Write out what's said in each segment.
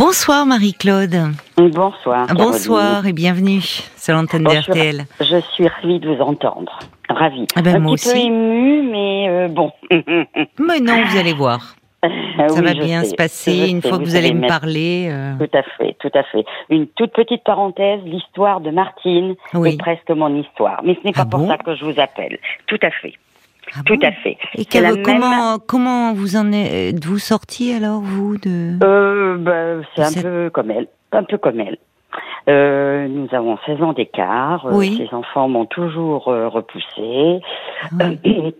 Bonsoir Marie-Claude. Bonsoir. Bonsoir et bienvenue sur l'antenne de RTL. Je suis ravie de vous entendre. Ravie. Ah ben, Un moi petit aussi. peu émue, mais euh, bon. Mais non, vous allez voir. Ça Oui, va bien sais, se passer une sais, fois que vous allez me parler. euh, Tout à fait, tout à fait. Une toute petite parenthèse, l'histoire de Martine Oui. est presque mon histoire. Mais ce n'est pas Ah pour bon? ça que je vous appelle. Tout à fait, ah tout bon à fait. Et même- comment comment vous en êtes-vous sorti alors vous de Euh, ben, c'est un peu comme elle, un peu comme elle. Euh, nous avons 16 ans d'écart. Euh, Oui. Ses enfants m'ont toujours euh, repoussé. Ah,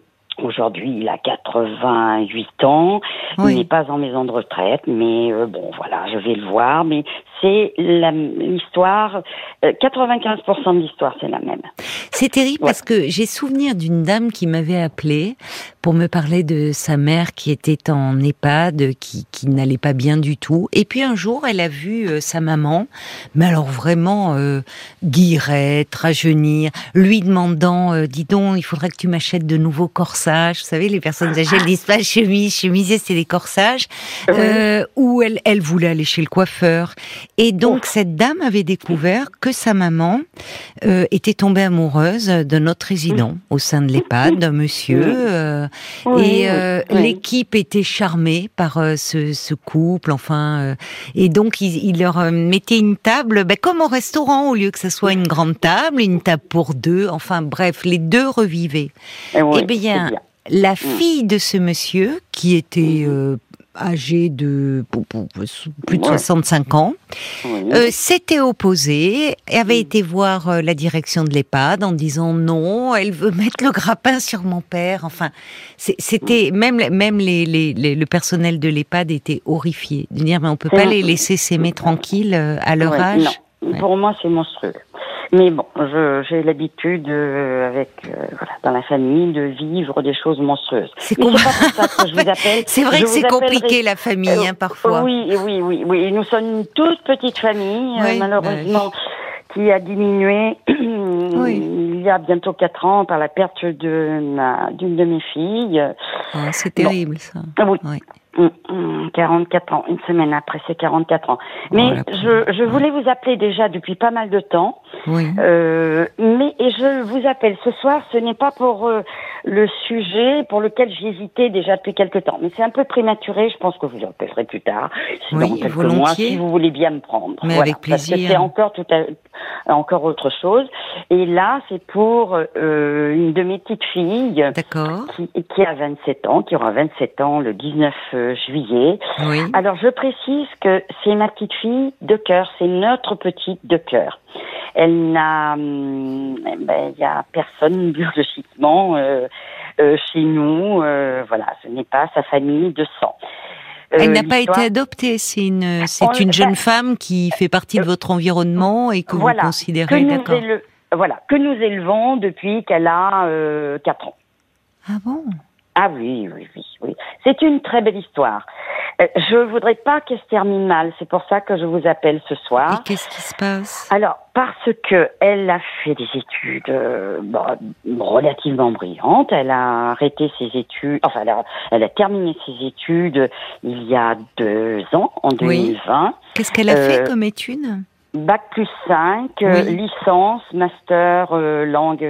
Aujourd'hui, il a 88 ans. Oui. Il n'est pas en maison de retraite, mais euh, bon, voilà, je vais le voir. Mais c'est l'histoire. euh, 95% de l'histoire, c'est la même. C'est terrible Ouais. parce que j'ai souvenir d'une dame qui m'avait appelé pour me parler de sa mère qui était en EHPAD, qui, qui n'allait pas bien du tout. Et puis un jour, elle a vu euh, sa maman, mais alors vraiment euh, guirette, rajeunir, lui demandant, euh, dis donc, il faudrait que tu m'achètes de nouveaux corsages. Vous savez, les personnes âgées elles disent pas chemise, chemisier, c'est des corsages. Euh, où elle, elle voulait aller chez le coiffeur. Et donc cette dame avait découvert que sa maman euh, était tombée amoureuse d'un autre résident au sein de l'EHPAD, d'un monsieur. euh, Oui, et euh, oui. l'équipe était charmée par euh, ce, ce couple, enfin. euh, et donc il, il leur euh, mettait une table, ben, comme au restaurant, au lieu que ce soit une grande table, une table pour deux. Enfin bref, les deux revivaient. Eh oui, Eh bien, bien. la fille de ce monsieur, qui était euh, âgé de plus de Ouais. 65 ans, Oui. euh, s'était opposée et avait été voir euh, la direction de l'EHPAD en disant non, elle veut mettre le grappin sur mon père. Enfin, c'était même même les, les- les- le personnel de l'EHPAD était horrifié de dire mais on peut pas Mm. les laisser s'aimer tranquilles euh, à leur Ouais, âge? Non, Ouais. pour moi c'est monstrueux. Mais bon, j'ai l'habitude euh, avec euh, voilà, dans la famille de vivre des choses monstrueuses. C'est c'est vrai Je que c'est compliqué la famille Euh, hein, parfois. Oui, oui, oui, oui. Nous sommes une toute petite famille, euh, Oui, malheureusement, qui a diminué Oui. il y a bientôt quatre ans par la perte de d'une de mes filles. Ah, c'est terrible ça. Ah oui. Oui. Hum, hum, 44 ans, une semaine après, c'est 44 ans. Mais je, je voulais vous appeler déjà depuis pas mal de temps. Oui. Euh, mais et je vous appelle ce soir, ce n'est pas pour euh, le sujet pour lequel j'hésitais déjà depuis quelque temps. Mais c'est un peu prématuré, je pense que vous appellerez plus tard. Oui, dans quelques volontiers. mois, si vous voulez bien me prendre. Mais Voilà, avec Parce que plaisir. c'est encore tout à- encore autre chose. Et là, c'est pour euh, une de mes petites filles qui, qui a 27 ans, qui aura 27 ans le 19 euh, juillet. Oui. Alors je précise que c'est ma petite fille de cœur, c'est notre petite de cœur. Elle n'a, hum, ben, il y a personne biologiquement euh, euh, chez nous. euh, voilà, ce n'est pas sa famille de sang. Elle n'a pas été adoptée. C'est une, c'est une jeune ben, femme qui fait partie de votre environnement et que voilà, vous considérez, d'accord. voilà, que nous élevons depuis qu'elle a 4 ans. Ah bon? Ah oui, oui, oui, oui. C'est une très belle histoire. Euh, je voudrais pas qu'elle se termine mal. C'est pour ça que je vous appelle ce soir. Et qu'est-ce qui se passe? Alors, parce que elle a fait des études euh, bon, relativement brillantes. Elle a arrêté ses études, enfin, elle a, elle a terminé ses études il y a deux ans, en Oui. 2020. Qu'est-ce qu'elle a Euh, fait comme étude? Bac plus 5, euh, licence, master, langue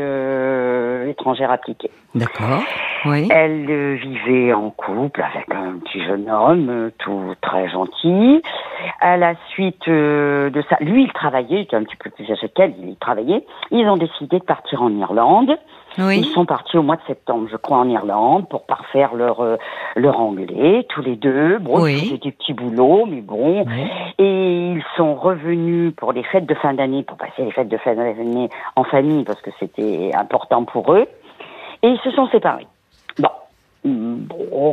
étrangère appliquée. D'accord. Oui. Elle euh, vivait en couple avec un petit jeune homme, euh, tout très gentil. À la suite euh, de ça, lui, il travaillait, il était un petit peu plus âgé qu'elle, il travaillait. Ils ont décidé de partir en Irlande. Ils Oui. sont partis au mois de septembre, je crois, en Irlande pour parfaire leur euh, leur anglais, tous les deux. Bon, Oui. ils des petits boulots, mais bon. Oui. Et ils sont revenus pour les fêtes de fin d'année, pour passer les fêtes de fin d'année en famille, parce que c'était important pour eux. Et ils se sont séparés. Bon. Bon,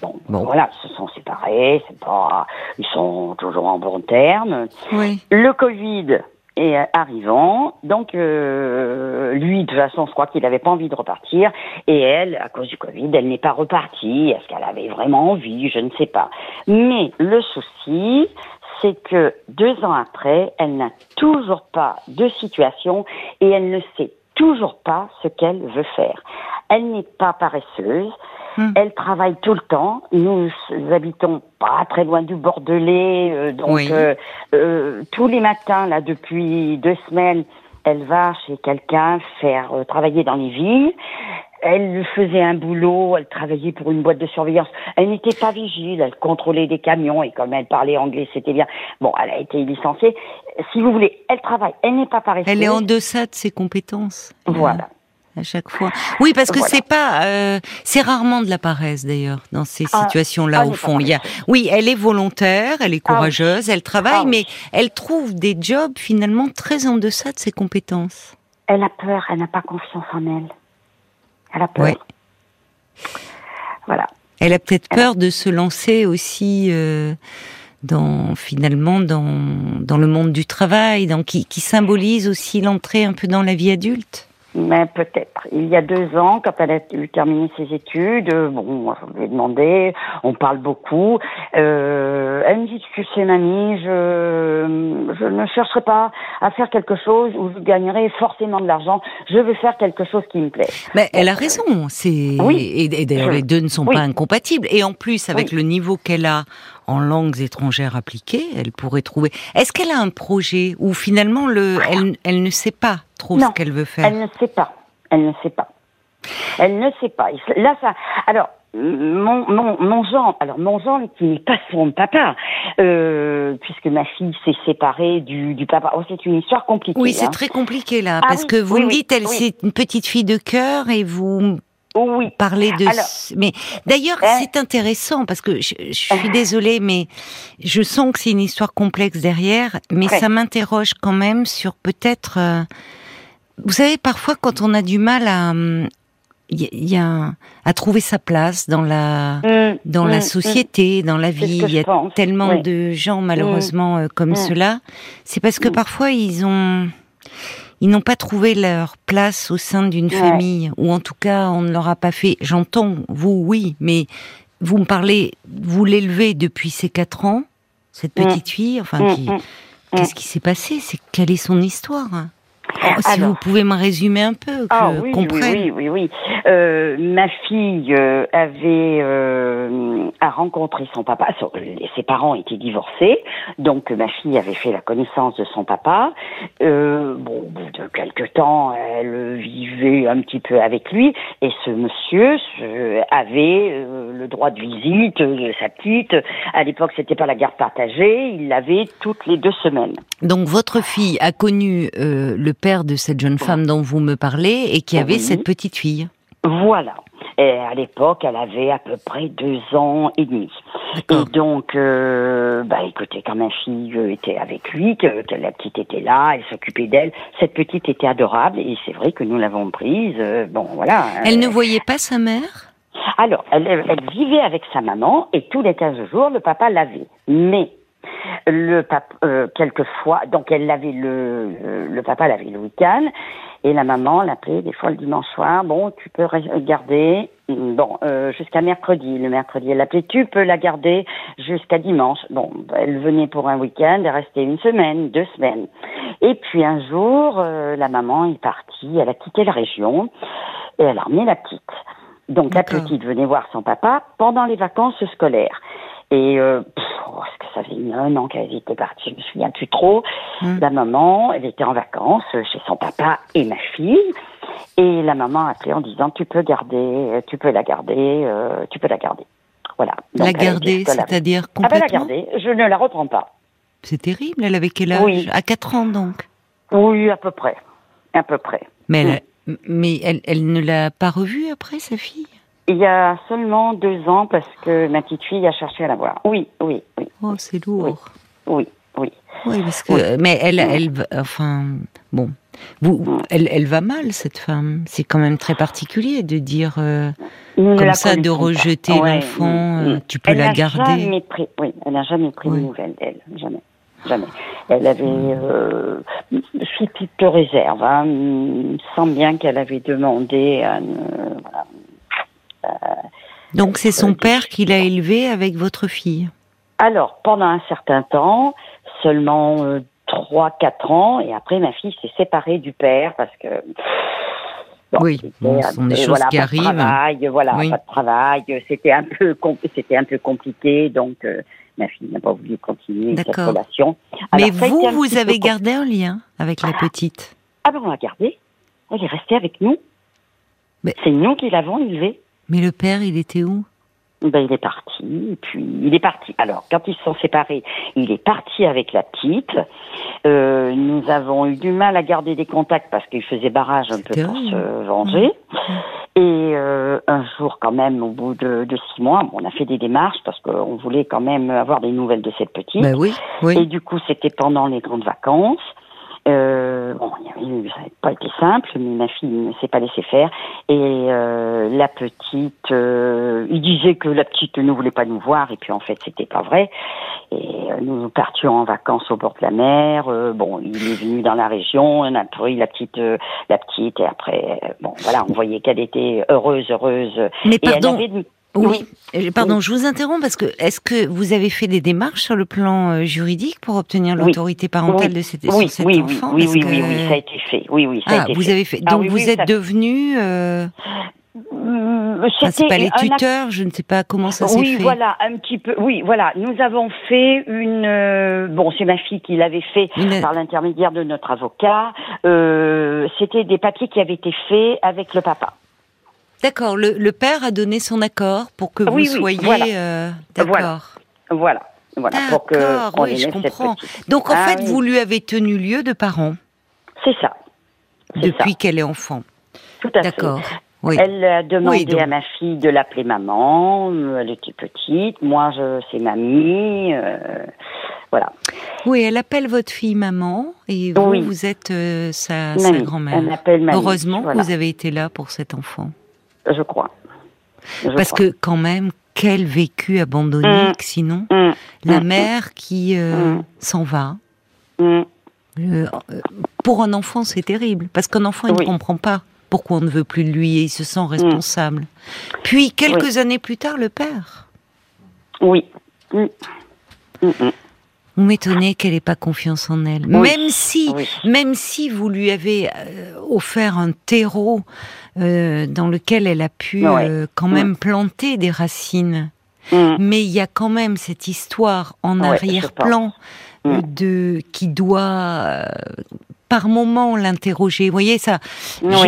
bon, Bon. voilà, ils se sont séparés, c'est pas, ils sont toujours en bons termes. Oui. Le Covid est arrivant, donc euh, lui, de toute façon, je crois qu'il n'avait pas envie de repartir, et elle, à cause du Covid, elle n'est pas repartie. Est-ce qu'elle avait vraiment envie? Je ne sais pas. Mais le souci, c'est que deux ans après, elle n'a toujours pas de situation et elle ne sait toujours pas ce qu'elle veut faire. Elle n'est pas paresseuse. Hmm. Elle travaille tout le temps. Nous habitons pas très loin du Bordelais, euh, donc euh, euh, tous les matins, là, depuis deux semaines, elle va chez quelqu'un faire travailler dans les villes. Elle faisait un boulot, elle travaillait pour une boîte de surveillance. Elle n'était pas vigile, elle contrôlait des camions et comme elle parlait anglais, c'était bien. Bon, elle a été licenciée. Si vous voulez, elle travaille, elle n'est pas paresseuse. Elle est en deçà de ses compétences. Voilà à chaque fois. Oui, parce que c'est pas, euh, c'est rarement de la paresse d'ailleurs dans ces ah, situations-là au fond. Il y a, oui, elle est volontaire, elle est ah courageuse, elle travaille, ah mais elle trouve des jobs finalement très en deçà de ses compétences. Elle a peur, elle n'a pas confiance en elle. Elle a peur. Voilà. Elle a peut-être peur de se lancer aussi. Euh, dans finalement dans dans le monde du travail, dans qui, qui symbolise aussi l'entrée un peu dans la vie adulte. Mais peut-être. Il y a deux ans, quand elle a eu terminé ses études, euh, bon, je lui ai demandé, on parle beaucoup. Euh, elle me dit, tu sais, mamie, je, je ne chercherai pas à faire quelque chose où je gagnerai forcément de l'argent. Je veux faire quelque chose qui me plaît. Mais elle a raison. C'est oui. Et, d'ailleurs, les deux ne sont pas incompatibles. Et en plus, avec le niveau qu'elle a en langues étrangères appliquées, elle pourrait trouver. Est-ce qu'elle a un projet où finalement le, elle, elle ne sait pas trop ce qu'elle veut faire? Elle ne sait pas. Elle ne sait pas. Elle ne sait pas. Là, ça. Alors, mon, mon, mon genre, alors mon genre qui n'est pas son papa, euh, puisque ma fille s'est séparée du, du papa. Oh, c'est une histoire compliquée. Oui, c'est hein. très compliqué là, ah parce que vous me dites, elle c'est une petite fille de cœur et vous oui. Parler de. mais d'ailleurs, hein? c'est intéressant parce que je, suis hein. désolée, mais je sens que c'est une histoire complexe derrière, mais ça m'interroge quand même sur peut-être. Euh, vous savez, parfois, quand on a du mal à, il y, a à trouver sa place dans la mmh, dans la mmh, société, mmh. dans la vie. Il y a tellement de gens malheureusement euh, comme cela. C'est parce que parfois ils ont ils n'ont pas trouvé leur place au sein d'une famille, ou en tout cas, on ne leur a pas fait. J'entends, vous, oui, mais vous me parlez, vous l'élevez depuis ces quatre ans, cette mm. petite fille, enfin, mm, qui, mm, qu'est-ce qui s'est passé? C'est quelle est son histoire Oh, si vous pouvez me résumer un peu, que ah, oui, comprenne. Oui, oui, oui. Euh, ma fille euh, avait euh, a rencontré son papa. Ses parents étaient divorcés, donc ma fille avait fait la connaissance de son papa. Euh, bon, au bout de quelques temps, elle vivait un petit peu avec lui, et ce monsieur avait euh, le droit de visite de sa petite. À l'époque, c'était pas la garde partagée. Il l'avait toutes les deux semaines. Donc votre fille a connu le père de cette jeune femme dont vous me parlez et qui avait cette petite fille. Voilà. Et à l'époque, elle avait à peu près deux ans et demi. Et donc, euh, bah écoutez, quand ma fille était avec lui, que, la petite était là, elle s'occupait d'elle, cette petite était adorable et c'est vrai que nous l'avons prise. Euh, bon, voilà. Elle ne voyait pas sa mère? Alors, elle, elle, vivait avec sa maman et tous les 15 jours, le papa l'avait. Mais le papa, euh, quelquefois, donc elle l'avait le, le, papa l'avait le week-end et la maman l'appelait des fois le dimanche soir. Bon, tu peux garder, bon, euh, jusqu'à mercredi. Le mercredi, elle l'appelait, tu peux la garder jusqu'à dimanche. Bon, elle venait pour un week-end, elle restait une semaine, deux semaines. Et puis un jour, euh, la maman est partie, elle a quitté la région et elle a emmené la petite. Donc la petite venait voir son papa pendant les vacances scolaires. Et euh, oh, que ça fait un an qu'elle était partie, je me souviens plus trop. Hmm. La maman, elle était en vacances chez son papa et ma fille. Et la maman a appelé en disant tu peux garder, tu peux la garder, euh, tu peux la garder. Voilà. la garder, c'est-à-dire complètement. Ah ben la garder, je ne la reprends pas. C'est terrible. Elle avait quel âge? Oui. À 4 ans donc. Oui, à peu près, à peu près. Mais elle, mais elle, elle ne l'a pas revue après sa fille? Il y a seulement deux ans parce que ma petite fille a cherché à la voir. Oui, oui, oui. Oh, c'est lourd. Oui, oui. Oui, parce que, mais elle, elle, enfin, bon, vous, elle, elle va mal cette femme. C'est quand même très particulier de dire euh, comme ça, de rejeter l'enfant. Euh, tu peux la garder. Jamais pris, oui, elle n'a jamais pris de nouvelles d'elle, jamais. Jamais. Elle avait, euh, sous toute réserve, hein, sans bien qu'elle avait demandé à, voilà, Donc c'est son père qui l'a élevé avec votre fille Alors, pendant un certain temps, seulement 3-4 euh, ans, et après ma fille s'est séparée du père parce que oui, bon, ce sont des choses qui arrivent. Travail, voilà, pas de travail. C'était un peu, c'était un peu compliqué, donc ma fille n'a pas voulu continuer cette relation. Mais vous, vous avez gardé un lien avec la petite? Ah ben on l'a gardé. Elle est restée avec nous. C'est nous qui l'avons élevée. Mais le père, il était où? Ben, il est parti, et puis il est parti. Alors, quand ils se sont séparés, il est parti avec la petite. Euh, nous avons eu du mal à garder des contacts parce qu'il faisait barrage un peu pour se venger. Et euh, un jour, quand même, au bout de, de six mois, on a fait des démarches parce qu'on voulait quand même avoir des nouvelles de cette petite. Ben oui, oui. Et du coup, c'était pendant les grandes vacances. Euh, bon, ça n'a pas été simple, mais ma fille ne s'est pas laissée faire. Et euh, la petite, euh, il disait que la petite ne voulait pas nous voir, et puis en fait, c'était pas vrai. Et euh, nous partions en vacances au bord de la mer. Euh, bon, il est venu dans la région, on a pris la petite, la petite, et après, bon, voilà, on voyait qu'elle était heureuse, heureuse. Mais pardon. Oui. Pardon, je vous interromps parce que est-ce que vous avez fait des démarches sur le plan euh, juridique pour obtenir l'autorité parentale de cet, oui. cet oui, enfant? Oui, oui, oui, oui, ça a été fait. Oui, oui, ça ah, a été vous fait. avez fait. Donc vous êtes devenu. Euh... c'est pas les tuteurs, je ne sais pas comment ça s'est fait. Oui, voilà, un petit peu. Oui, voilà, nous avons fait une. Euh, bon, c'est ma fille qui l'avait fait par l'intermédiaire de notre avocat. Euh, C'était des papiers qui avaient été faits avec le papa. D'accord, le, père a donné son accord pour que vous soyez euh, d'accord. Voilà. Voilà, pour que oui, je comprends. Donc en ah fait, vous lui avez tenu lieu de parents. C'est ça. Depuis qu'elle est enfant. Tout à fait. D'accord. Oui. Elle a demandé à ma fille de l'appeler maman. Elle était petite. Moi, je, c'est mamie. Euh, voilà. Oui, elle appelle votre fille maman et vous, vous êtes euh, sa, sa grand-mère. Heureusement que vous avez été là pour cet enfant je crois. Parce que quand même, quel vécu abandonné, mmh. sinon mmh. la mmh. mère qui euh, s'en va. Euh, pour un enfant, c'est terrible, parce qu'un enfant, il ne comprend pas pourquoi on ne veut plus de lui et il se sent responsable. Puis, quelques années plus tard, le père. Oui. Vous m'étonnez qu'elle n'ait pas confiance en elle. Même si, même si vous lui avez euh, offert un terreau euh, dans lequel elle a pu euh, quand même planter des racines. Mm. Mais il y a quand même cette histoire en arrière-plan mm. de qui doit par moment l'interroger. Vous voyez ça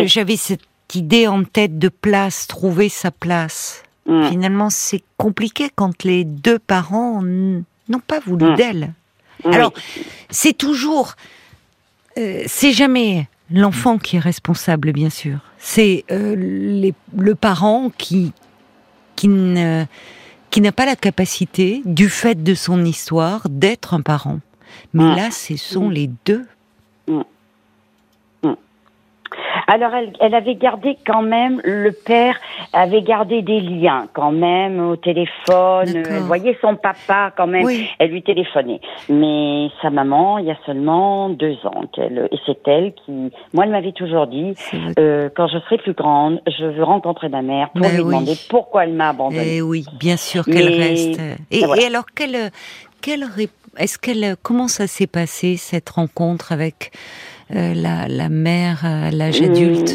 J'avais cette idée en tête de place, trouver sa place. Mm. Finalement, c'est compliqué quand les deux parents n'ont pas voulu d'elle. Alors, c'est toujours, euh, c'est jamais l'enfant qui est responsable, bien sûr. C'est euh, le parent qui qui ne qui n'a pas la capacité, du fait de son histoire, d'être un parent. Mais mm. là, ce sont les deux. Alors elle, elle, avait gardé quand même, le père avait gardé des liens quand même au téléphone. Elle voyait son papa quand même. Elle lui téléphonait. Mais sa maman, il y a seulement deux ans et c'est elle qui, moi elle m'avait toujours dit, euh, quand je serai plus grande, je veux rencontrer ma mère pour lui demander pourquoi elle m'a abandonnée. Et eh oui, bien sûr qu'elle reste. Et, et alors quelle, quelle est-ce qu'elle, comment ça s'est passé cette rencontre avec la, la, mère à l'âge euh, adulte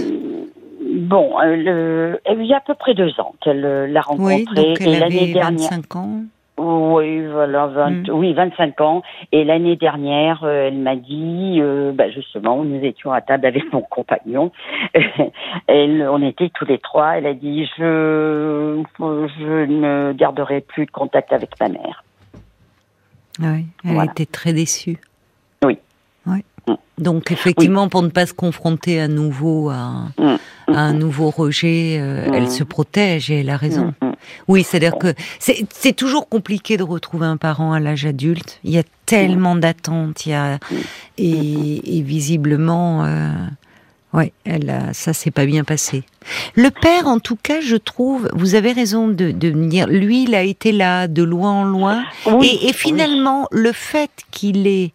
Bon, euh, elle y a à peu près deux ans qu'elle l'a rencontrée. Oui, donc elle avait 25 ans oui, voilà, 20, mm. oui, 25 ans. Et l'année dernière, elle m'a dit, euh, bah justement, nous étions à table avec mon compagnon. elle, on était tous les trois. Elle a dit, je, je ne garderai plus de contact avec ma mère. Oui, elle était très déçue. Oui. Oui. Mm. Donc effectivement, pour ne pas se confronter à nouveau à, mm. un nouveau rejet, euh, elle mm. se protège et elle a raison. Oui, c'est-à-dire que c'est toujours compliqué de retrouver un parent à l'âge adulte. Il y a tellement d'attentes, il y a et, visiblement, euh, ouais, elle a, ça s'est pas bien passé. Le père, en tout cas, je trouve, vous avez raison de, de dire, lui, il a été là de loin en loin, et, et, finalement, le fait qu'il ait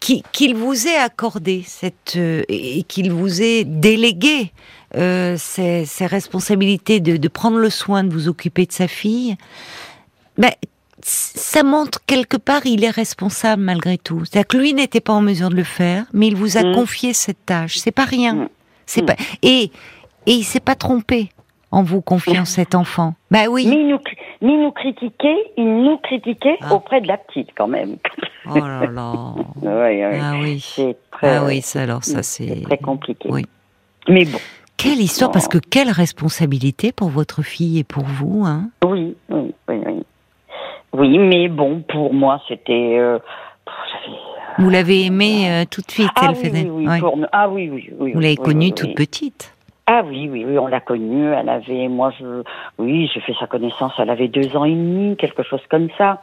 qu'il vous ait accordé cette euh, et qu'il vous ait délégué euh, ces, responsabilités de, prendre le soin de vous occuper de sa fille, ben, ça montre quelque part il est responsable malgré tout. C'est-à-dire que lui n'était pas en mesure de le faire, mais il vous a mmh. confié cette tâche. C'est pas rien. Mmh. C'est mmh. pas et Et il s'est pas trompé en vous confiant cet enfant. Bah oui. Mais il nous, mais il nous critiquait, il nous critiquait Ah. auprès de la petite quand même. Oh là là. Ah oui. C'est très, Ah oui, ça alors ça c'est très compliqué. Oui. Mais bon, Quelle histoire parce que quelle responsabilité pour votre fille et pour vous, hein? oui, oui, oui, oui. Oui, mais bon, pour moi, c'était. euh, Vous l'avez aimée euh, tout de suite, ah, elle oui, faisait. oui, oui, ouais. pour nous- ah oui, oui, oui. Vous oui, l'avez oui, connue oui, toute oui. petite. Ah oui, oui, oui, on l'a connue. Elle avait, moi, je, oui, j'ai fait sa connaissance. Elle avait deux ans et demi, quelque chose comme ça.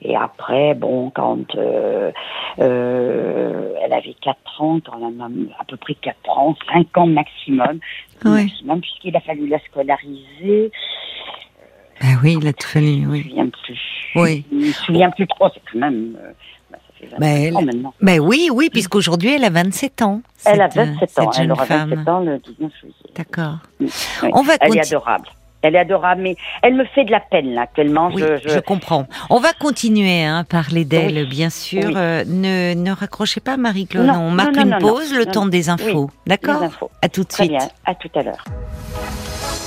Et après, bon, quand euh, euh, elle avait quatre ans, quand a à peu près quatre ans, cinq ans maximum, Ouais. maximum, puisqu'il a fallu la scolariser. Ah oui, il a tout fallu, Je me oui. souviens plus. Oui. Je me souviens plus trop. C'est quand même. Euh, ça fait 25 Mais ans elle- maintenant. Ben oui, oui, puisqu'aujourd'hui elle a 27 ans. Elle a cette, euh, 27 ans. Cette Elle jeune aura femme. 27 ans le 19 juillet. D'accord. Oui. On va Elle est adorable. Elle est adorable, mais elle me fait de la peine là actuellement. Oui, je, je... comprends. On va continuer hein, à parler d'elle, Oui. bien sûr. Oui. Euh, ne, ne raccrochez pas, Marie-Claude. Non, On marque non, une non, non, pause, le non, temps non. des infos. D'accord? Les infos. À tout de Très suite. bien. À tout à l'heure.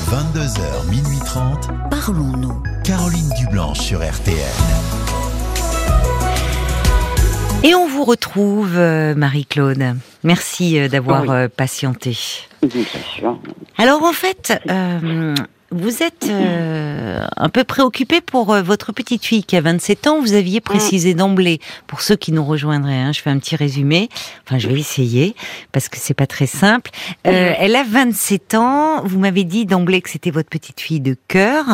22h, minuit 30. Parlons-nous. Caroline Dublanche sur RTN. Et on vous retrouve, euh, Marie-Claude. Merci euh, d'avoir Oui. euh, patienté. Bien sûr. Alors en fait, euh, vous êtes euh, un peu préoccupé pour euh, votre petite fille qui a 27 ans. Vous aviez précisé d'emblée, pour ceux qui nous rejoindraient, hein, je fais un petit résumé. Enfin, je vais essayer parce que c'est pas très simple. Euh, elle a 27 ans. Vous m'avez dit d'emblée que c'était votre petite fille de cœur.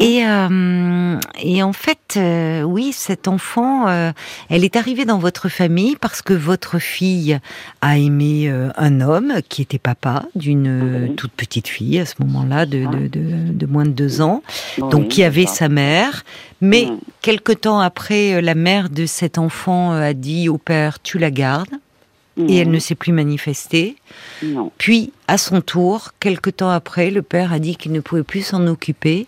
Et, euh, et en fait, euh, oui, cet enfant, elle est arrivée dans votre famille parce que votre fille a aimé un homme qui était papa d'une toute petite fille à ce moment-là, de, Ah. de, de, de moins de deux ans, Oui, donc qui avait sa mère. Mais Mm. quelque temps après, euh, la mère de cet enfant euh, a dit au père, tu la gardes, et elle Mhm. ne s'est plus manifestée. Non. Puis, à son tour, quelque temps après, le père a dit qu'il ne pouvait plus s'en occuper.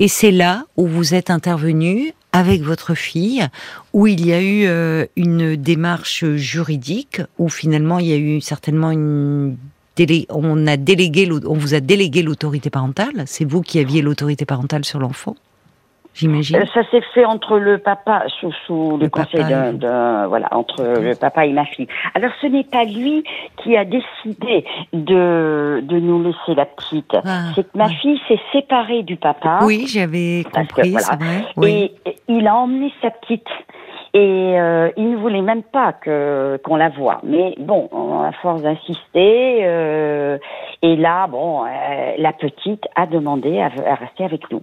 Et c'est là où vous êtes intervenu avec votre fille, où il y a eu euh, une démarche juridique, où finalement il y a eu certainement une délé- on a délégué, on vous a délégué l'autorité parentale. C'est vous qui aviez l'autorité parentale sur l'enfant, j'imagine. Euh, Ça s'est fait entre le papa, sous, sous le, Le conseil d'un, voilà, entre le papa et ma fille. Alors ce n'est pas lui qui a décidé de, de nous laisser la petite. Ah, c'est que ma ouais. fille s'est séparée du papa. Oui, j'avais que, compris, voilà. c'est vrai. Oui. Et il a emmené sa petite. Et euh, il ne voulait même pas que qu'on la voie. Mais bon, à force d'insister, euh, et là, bon, euh, la petite a demandé à, à rester avec nous.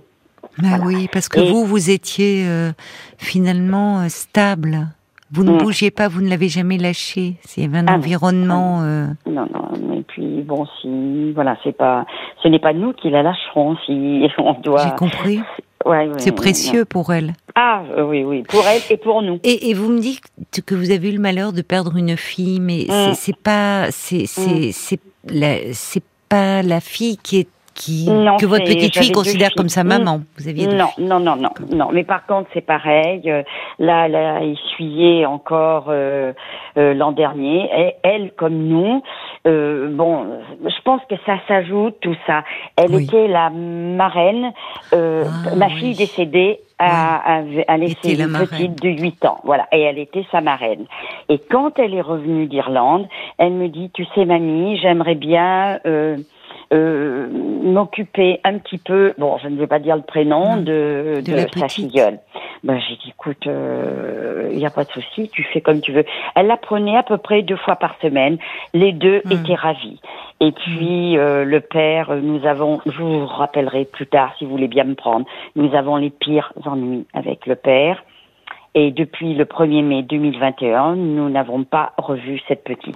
Bah Voilà. oui, parce que Et- vous, vous étiez euh, finalement euh, stable. Vous ne Mm. bougiez pas, vous ne l'avez jamais lâché. Avait un Ah non. environnement. euh, Non, non. Et puis bon, si voilà, c'est pas, ce n'est pas nous qui la lâcherons si on doit. J'ai compris. Ouais, C'est précieux pour elle. Ah euh, oui, oui, pour elle et pour nous. Et, et vous me dites que vous avez eu le malheur de perdre une fille, mais Mm. c'est- pas, c'est c'est c'est la, c'est pas la fille qui est qui Non, que votre petite fille considère comme sa maman. Vous aviez Non, non, non, non, non. Mais par contre, c'est pareil. euh, Là, elle a essuyé encore euh, euh, l'an dernier. Et elle, comme nous, euh, bon, je pense que ça s'ajoute tout ça. Elle Oui. était la marraine. euh, Ah, ma oui. fille décédée a, a, a laissé Était la une petite de 8 ans. Voilà, et elle était sa marraine. Et quand elle est revenue d'Irlande, elle me dit, tu sais, mamie, j'aimerais bien. Euh, euh, m'occuper un petit peu, bon, je ne vais pas dire le prénom de, de sa filleule. Ben, j'ai dit, écoute, il n'y a pas de souci, tu fais comme tu veux. Elle la prenait à peu près deux fois par semaine. Les deux Hmm. étaient ravis. Et puis, euh, le père, euh, nous avons, je vous rappellerai plus tard si vous voulez bien me prendre, nous avons les pires ennuis avec le père. Et depuis le 1er mai 2021, nous n'avons pas revu cette petite.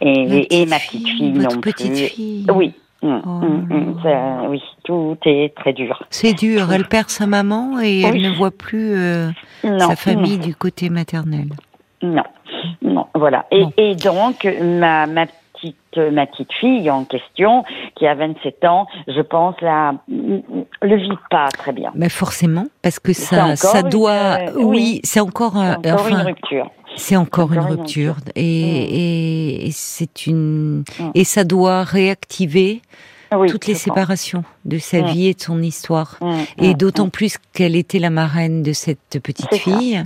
Et, ma petite fille votre non petite plus. fille. Oui. Mm, Oh mm, là mm, là. ça- oui, tout est très dur. C'est dur. Elle perd sa maman et elle ne voit plus euh, sa famille du côté maternel. Non, non, voilà. Et, Bon. et donc ma ma petite ma petite fille en question qui a 27 ans, je pense la le vit pas très bien. Mais forcément, parce que ça, ça doit, euh, oui, oui. c'est encore, encore enfin, une rupture. C'est encore, une rupture, Et, c'est une et ça doit réactiver toutes les séparations de sa vie et de son histoire. et d'autant plus qu'elle était la marraine de cette petite fille,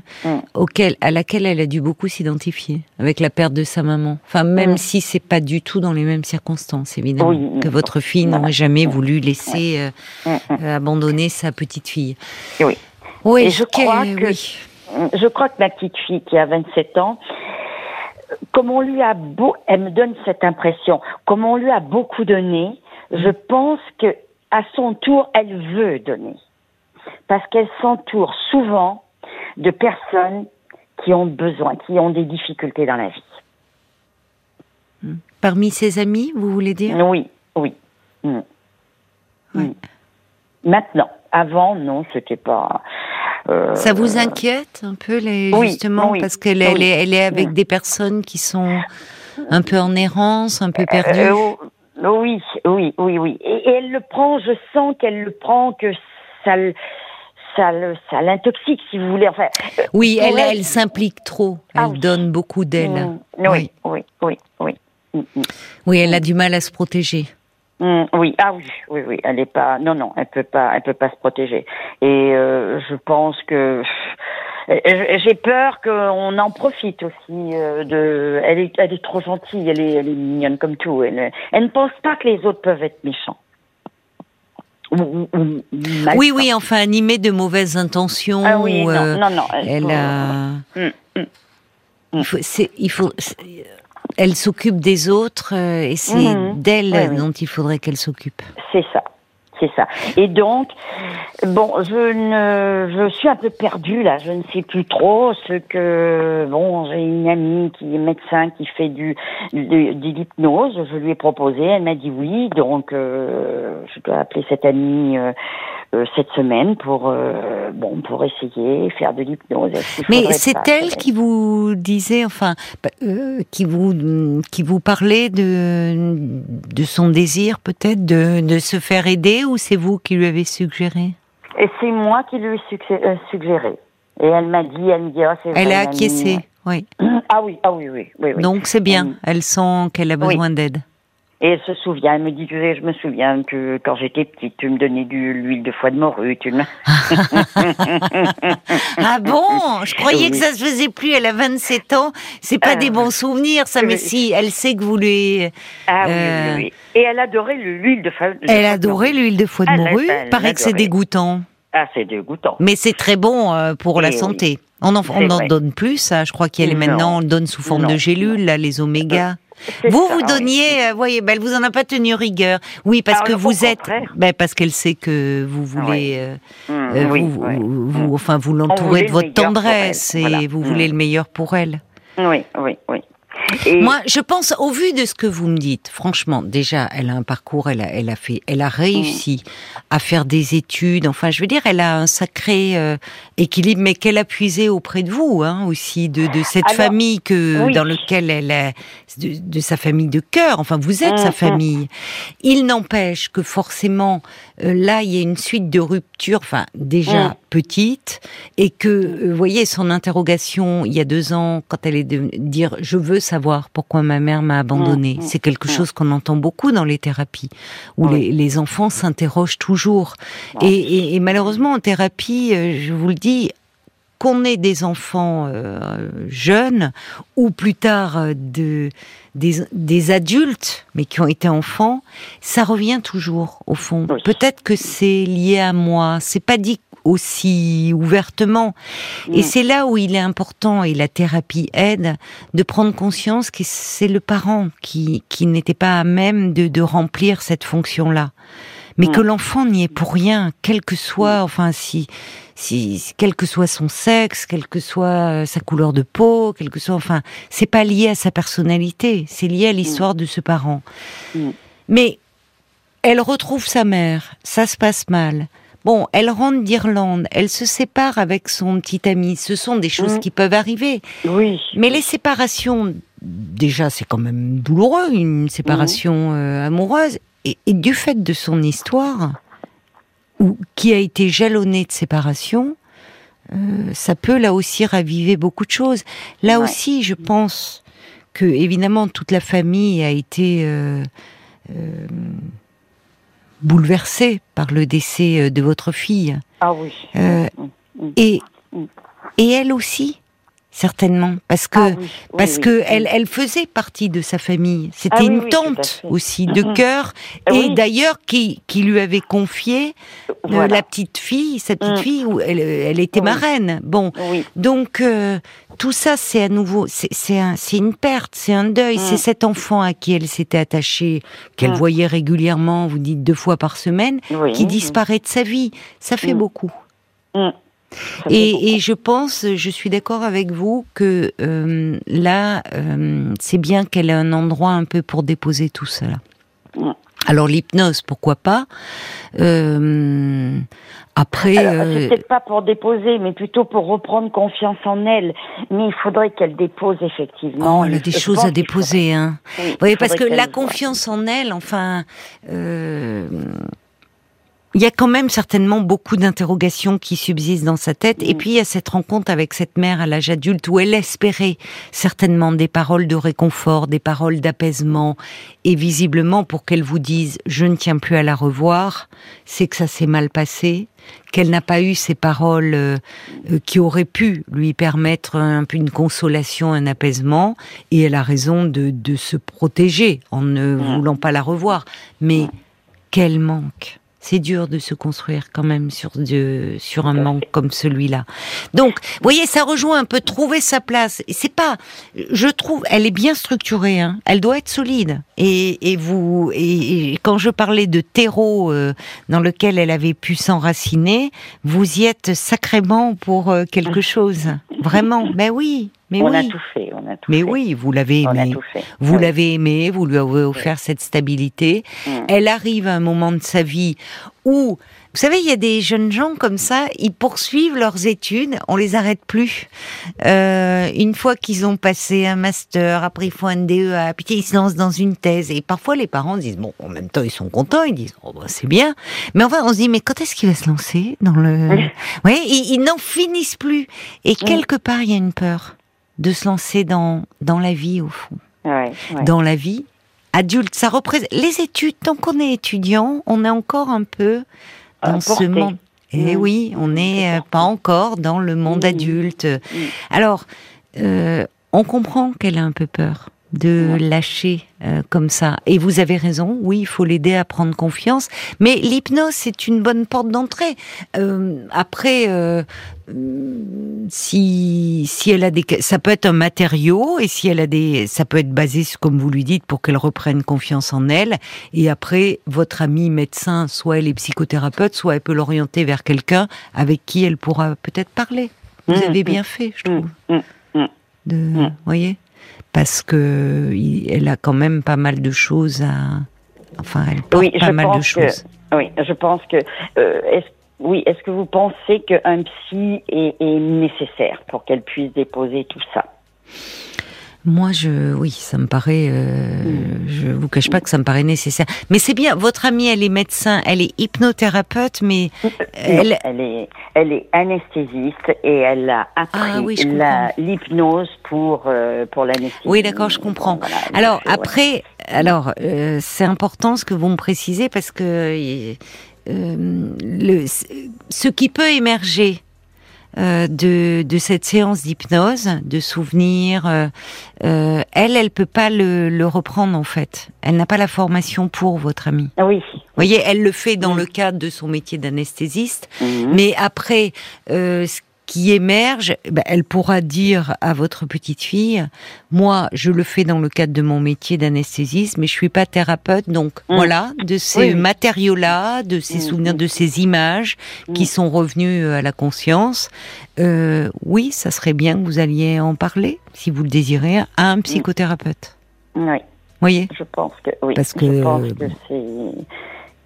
auquel, à laquelle elle a dû beaucoup s'identifier avec la perte de sa maman. Enfin, même si c'est pas du tout dans les mêmes circonstances, évidemment, que votre fille n'aurait jamais voulu laisser euh, euh, abandonner sa petite fille. Oui. Oui, je crois que je crois que ma petite fille qui a 27 ans, comme on lui a beau, elle me donne cette impression, comme on lui a beaucoup donné, je pense que à son tour, elle veut donner. Parce qu'elle s'entoure souvent de personnes qui ont besoin, qui ont des difficultés dans la vie. Hmm. Parmi ses amis, vous voulez dire? Oui, oui. Hmm. Hmm. Maintenant, avant, non, c'était pas. Euh, Ça vous inquiète un peu, les, justement, parce qu'elle elle est, elle est avec des personnes qui sont un peu en errance, un peu perdues? Euh, oui, oui, oui, oui. Et, elle le prend, je sens qu'elle le prend, que ça ça, ça l'intoxique, si vous voulez. Enfin, euh, oui, elle, elle, s'implique trop. Ah elle donne beaucoup d'elle. Mm. oui, oui, oui, oui. Mm, mm. Oui, elle a du mal à se protéger. Oui, ah oui, oui, oui. Elle est pas. Non, non, elle peut pas. Elle peut pas se protéger. Et euh, je pense que j'ai peur qu'on en profite aussi euh, de. Elle est, elle est trop gentille, elle est, elle est mignonne comme tout. Elle, elle ne pense pas que les autres peuvent être méchants. oui, oui, enfin animée de mauvaises intentions. Ah oui, non, euh, non, non, Elle, a. Hum, hum. Il faut, il faut, elle s'occupe des autres euh, et c'est hum, d'elle dont il faudrait qu'elle s'occupe. C'est ça c'est ça. Et donc, bon, je ne, je suis un peu perdue là. Je ne sais plus trop ce que, bon, j'ai une amie qui est médecin qui fait du de, l'hypnose. Je lui ai proposé, elle m'a dit oui. Donc, euh, je dois appeler cette amie euh, euh, cette semaine pour bon pour essayer faire de l'hypnose. Mais c'est elle qui vous disait enfin bah, qui vous qui vous parlait de de son désir peut-être de de se faire aider ou c'est vous qui lui avez suggéré? Et c'est moi qui lui ai suggéré. Et elle m'a dit elle me dit oh, Elle a acquiescé. Oui. Ah oui, ah oui, oui, oui. Donc c'est bien. Elle sent qu'elle a besoin d'aide. Et elle se souvient, elle me dit, je me souviens que quand j'étais petite, tu me donnais de l'huile de foie de morue, tu me... ah bon? Je croyais que ça se faisait plus, elle a 27 ans, c'est pas des bons souvenirs, ça, mais si, elle sait que vous lui... Ah oui, oui, euh, oui. Et elle adorait l'huile de foie de morue. Elle adorait l'huile de foie de morue, paraît que c'est dégoûtant. Ah, c'est dégoûtant. Mais c'est très bon euh, pour la santé. On en, on en donne plus, hein. je crois qu'elle est maintenant, on donne sous forme de gélules, là, les oméga. Vous, vous donniez, euh, voyez, ben, elle vous en a pas tenu rigueur. Oui, parce que vous êtes, ben, parce qu'elle sait que vous voulez, euh, mmh, euh, vous, vous, enfin, vous l'entourez de votre tendresse et vous voulez mmh. le meilleur pour elle. Oui, oui, oui. Moi, je pense, au vu de ce que vous me dites, franchement, déjà, elle a un parcours, elle a, elle a fait, elle a réussi à faire des études. Enfin, je veux dire, elle a un sacré euh, équilibre, mais qu'elle a puisé auprès de vous, hein, aussi, de, de cette famille que dans lequel elle est, de, sa famille de cœur. Enfin, vous êtes sa mm, mm. famille. Il n'empêche que forcément, euh, là, il y a une suite de ruptures. Enfin, déjà mm. Petite, et que, euh, vous voyez, son interrogation il y a deux ans, quand elle est de dire, je veux savoir pourquoi ma mère m'a abandonnée. Mm, mm, c'est quelque mm. chose qu'on entend beaucoup dans les thérapies, où les, enfants s'interrogent toujours. Et, malheureusement, en thérapie, euh, je vous le dis, qu'on ait des enfants euh, jeunes ou plus tard de, des, des, adultes, mais qui ont été enfants, ça revient toujours au fond. Peut-être que c'est lié à moi. C'est pas dit aussi ouvertement. Et mm. c'est là où il est important, et la thérapie aide, de prendre conscience que c'est le parent qui, qui n'était pas à même de, de remplir cette fonction-là. Mais mm. que l'enfant n'y est pour rien, quel que soit, mm. enfin, si, si, quel que soit son sexe, quelle que soit sa couleur de peau, quel que soit, enfin, c'est pas lié à sa personnalité, c'est lié à l'histoire de ce parent. Mais elle retrouve sa mère, ça se passe mal. Bon, elle rentre d'Irlande, elle se sépare avec son petit ami. Ce sont des choses mm. qui peuvent arriver. Oui. Mais les séparations, déjà, c'est quand même douloureux, une séparation mm. euh, amoureuse. Et, du fait de son histoire, ou, qui a été jalonnée de séparation, ça peut là aussi raviver beaucoup de choses. Là aussi, je pense que évidemment toute la famille a été bouleversée par le décès de votre fille. Ah oui. Mm, mm. et et elle aussi certainement parce que ah parce que elle elle faisait partie de sa famille. C'était ah une tante aussi de cœur ah et d'ailleurs qui qui lui avait confié euh, la petite fille sa petite mm. fille où elle, elle était marraine. Bon donc euh, tout ça c'est à nouveau c'est c'est une perte c'est un deuil. C'est mm. cet enfant à qui elle s'était attachée qu'elle mm. voyait régulièrement vous dites deux fois par semaine qui disparaît de sa vie. Ça fait beaucoup et, je pense, je suis d'accord avec vous que euh, là, euh, c'est bien qu'elle ait un endroit un peu pour déposer tout cela. Alors l'hypnose, pourquoi pas euh, Après, c'est peut-être pas pour déposer, mais plutôt pour reprendre confiance en elle. Mais il faudrait qu'elle dépose effectivement. Oh, elle a des choses à déposer, hein. Oui, parce que la confiance en elle, enfin il y a quand même certainement beaucoup d'interrogations qui subsistent dans sa tête. Et mm. puis il y a cette rencontre avec cette mère à l'âge adulte où elle espérait certainement des paroles de réconfort, des paroles d'apaisement. Et visiblement, pour qu'elle vous dise je ne tiens plus à la revoir, c'est que ça s'est mal passé, qu'elle n'a pas eu ces paroles euh, qui auraient pu lui permettre un peu une consolation, un apaisement. Et elle a raison de, de se protéger en ne voulant pas la revoir. Mais quel manque c'est dur de se construire quand même sur, de, sur un manque comme celui-là. Donc, vous voyez, ça rejoint un peu trouver sa place. C'est pas, je trouve, elle est bien structurée. Hein. Elle doit être solide. Et, et vous, et, quand je parlais de terreau euh, dans lequel elle avait pu s'enraciner, vous y êtes sacrément pour euh, quelque chose. Vraiment. Ben oui. Mais on oui. a tout fait, on a tout Mais oui, vous l'avez aimé. Vous l'avez aimé, vous lui avez offert cette stabilité. Mm. Elle arrive à un moment de sa vie où vous savez, il y a des jeunes gens comme ça, ils poursuivent leurs études, on les arrête plus. Euh, une fois qu'ils ont passé un master, après ils font un DEA, puis ils se lancent dans une thèse. Et parfois les parents disent, bon, en même temps ils sont contents, ils disent, oh bah, c'est bien. Mais enfin, on se dit, mais quand est-ce qu'il va se lancer dans le... Oui, ils, ils n'en finissent plus. Et quelque part, il y a une peur de se lancer dans, dans la vie au fond. Dans la vie adulte, ça représente les études. Tant qu'on est étudiant, on est encore un peu dans ce monde. Eh mmh. oui, on n'est euh, pas encore dans le monde mmh. adulte. Mmh. Alors, euh, on comprend qu'elle a un peu peur de lâcher euh, comme ça. Et vous avez raison, oui, il faut l'aider à prendre confiance. Mais l'hypnose, c'est une bonne porte d'entrée. Euh, après, euh, si si elle a des, ça peut être un matériau et si elle a des, ça peut être basé, comme vous lui dites, pour qu'elle reprenne confiance en elle. Et après, votre ami médecin, soit elle est psychothérapeute, soit elle peut l'orienter vers quelqu'un avec qui elle pourra peut-être parler. Vous mmh, avez mmh. bien fait, je trouve. Mmh, de, voyez? Parce que elle a quand même pas mal de choses à. Enfin, elle porte pas mal de choses. oui, je pense que. Euh, est oui, est-ce que vous pensez qu'un psy est, est nécessaire pour qu'elle puisse déposer tout ça? Moi, je, oui, ça me paraît. Euh, mm. Je vous cache pas que ça me paraît nécessaire. Mais c'est bien. Votre amie, elle est médecin, elle est hypnothérapeute, mais elle, elle est, elle est anesthésiste et elle a appris ah l'hypnose pour euh, pour l'anesthésie. Oui, d'accord, je comprends. alors après, alors euh, c'est important ce que vous me précisez parce que euh, le, ce qui peut émerger euh, de, de cette séance d'hypnose, de souvenirs, euh, euh, elle, elle peut pas le, le, reprendre en fait. Elle n'a pas la formation pour votre amie. Ah oui. Vous voyez, elle le fait dans le cadre de son métier d'anesthésiste, mhm. mais après, euh, qui émerge, ben, elle pourra dire à votre petite fille, moi, je le fais dans le cadre de mon métier d'anesthésiste, mais je suis pas thérapeute, donc mmh. voilà, de ces matériaux-là, de ces mmh. souvenirs, de ces images qui sont revenus euh, à la conscience, euh, oui, ça serait bien que vous alliez en parler, si vous le désirez, à un psychothérapeute. Oui. Voyez. Je pense que oui. Parce que, je pense que c'est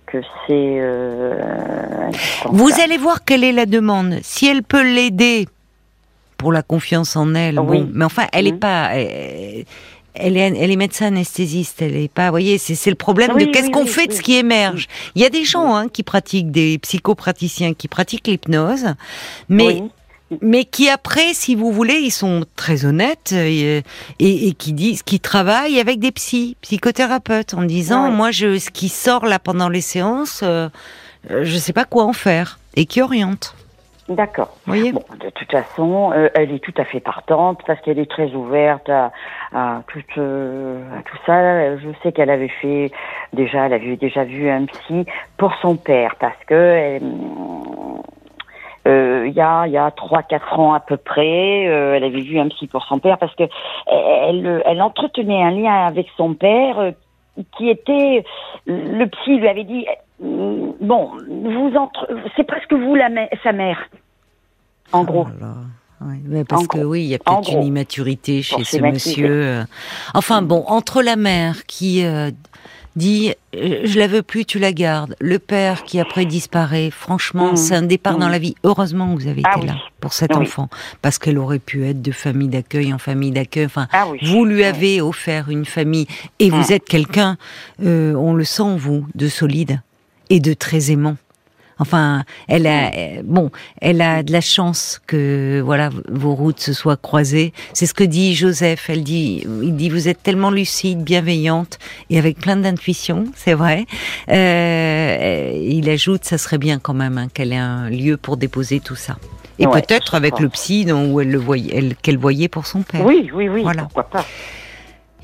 que c'est. Euh, Vous allez voir quelle est la demande. Si elle peut l'aider pour la confiance en elle, bon, mais enfin, elle n'est mmh. pas. Elle, est, elle est médecin anesthésiste, elle est pas, vous voyez, c'est le problème de qu'est-ce qu'on fait de ce qui émerge. Il y a des gens hein, qui pratiquent, des psychopraticiens qui pratiquent l'hypnose, mais mais qui après, si vous voulez, ils sont très honnêtes et, et, et qui disent, qui travaillent avec des psys, psychothérapeutes, en disant, Ouais. moi, je, ce qui sort là pendant les séances, euh, euh, je sais pas quoi en faire, et qui orientent. D'accord. Voyez? Bon, de toute façon, euh, elle est tout à fait partante parce qu'elle est très ouverte à, à, tout, euh, à tout ça. Je sais qu'elle avait fait déjà, elle avait déjà vu un psy pour son père parce que elle, euh, il y a y a trois quatre ans à peu près, euh, elle avait vu un psy pour son père parce que elle elle entretenait un lien avec son père euh, qui était le psy lui avait dit euh, bon vous entre c'est presque vous la sa mère en gros Oh là là. Ouais, parce En que gros. oui, il y a peut-être une immaturité chez ce monsieur. euh. Enfin bon, entre la mère qui euh, dit euh, je la veux plus, tu la gardes, le père qui après disparaît, franchement, c'est un départ dans Mm. la vie. Heureusement que vous avez Ah été oui. là pour cet Oui. enfant, parce qu'elle aurait pu être de famille d'accueil en famille d'accueil. Enfin, ah oui vous lui Oui. avez offert une famille et vous êtes quelqu'un, euh, on le sent vous, de solide et de très aimant. Enfin, elle a euh, bon, elle a de la chance que voilà vos routes se soient croisées. C'est ce que dit Joseph. Elle dit, il dit vous êtes tellement lucide, bienveillante et avec plein d'intuition, c'est vrai. Euh, il ajoute, ça serait bien quand même hein, qu'elle ait un lieu pour déposer tout ça. Et Ouais, peut-être avec le psy dont où elle le voyait, elle- qu'elle voyait pour son père. oui oui oui Voilà. pourquoi pas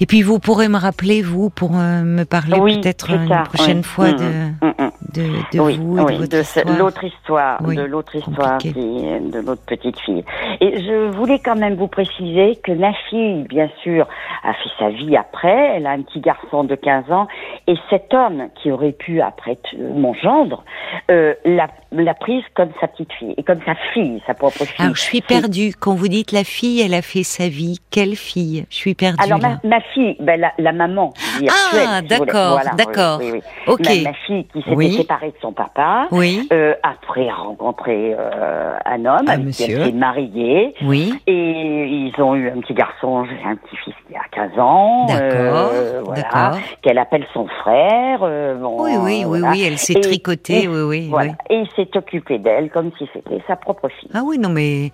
Et puis vous pourrez me rappeler vous pour euh, me parler oui peut-être une prochaine oui. fois Mm, de mm, mm. De, de oui, vous de oui, de l'autre histoire, Oui, de l'autre histoire, qui- de l'autre petite fille. Et je voulais quand même vous préciser que ma fille, bien sûr, a fait sa vie après. Elle a un petit garçon de 15 ans, et cet homme qui aurait pu après mon gendre, euh, l'a l'a prise comme sa petite fille et comme sa fille, sa propre fille. Alors je suis perdue. Quand vous dites la fille, elle a fait sa vie. Quelle fille? Je suis perdue Alors ma, ma fille, ben, la, la maman Ah, si vous voulez. d'accord, Voilà, d'accord. Oui, oui, Ok. Ma, ma fille qui s'était Oui. séparée de son papa. Oui, Euh, après a rencontré euh, un homme, Un avec qui monsieur. elle s'est mariée, oui, et ils ont eu un petit garçon, un petit-fils qui a 15 ans, D'accord, euh, voilà, d'accord. qu'elle appelle son frère. euh, bon, oui, oui, oui, voilà. oui. Elle s'est tricotée. et- Oui, oui, Voilà. Et s'est occupé d'elle comme si c'était sa propre fille. Ah oui, non mais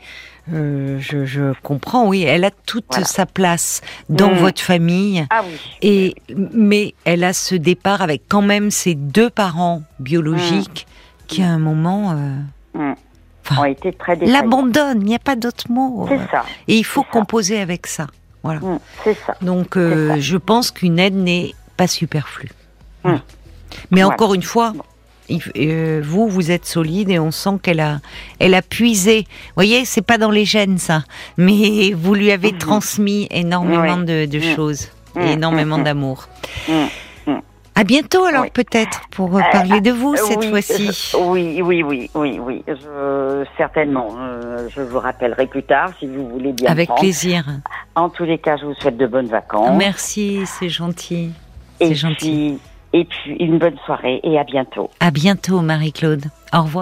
euh, je, je comprends. Oui, elle a toute Voilà. sa place dans Mm. votre famille. Ah oui. Et mais elle a ce départ avec quand même ses deux parents biologiques qui à un moment euh, Mm. enfin, ont été très l'abandonnent. Il n'y a pas d'autre mot. C'est ça. Et il faut ça. composer avec ça. Voilà. Mm, C'est ça. Donc, euh, ça. je pense qu'une aide n'est pas superflue. Mm. Mais Voilà. encore une fois, euh, vous, vous êtes solide et on sent qu'elle a, elle a puisé. Vous voyez, c'est pas dans les gènes ça, mais vous lui avez Mhm. transmis énormément Oui. de, de Mm. choses et énormément mm, mm. d'amour. Mm. À bientôt alors Oui. peut-être pour euh, Euh, parler de vous Euh, cette oui, fois-ci. oui, oui, oui, oui, oui. Je, certainement. euh, je vous rappellerai plus tard si vous voulez bien. Avec prendre. plaisir. En tous les cas, je vous souhaite de bonnes vacances. Merci, c'est gentil. C'est gentil. puis- et puis une bonne soirée et à bientôt. À bientôt Marie-Claude. Au revoir.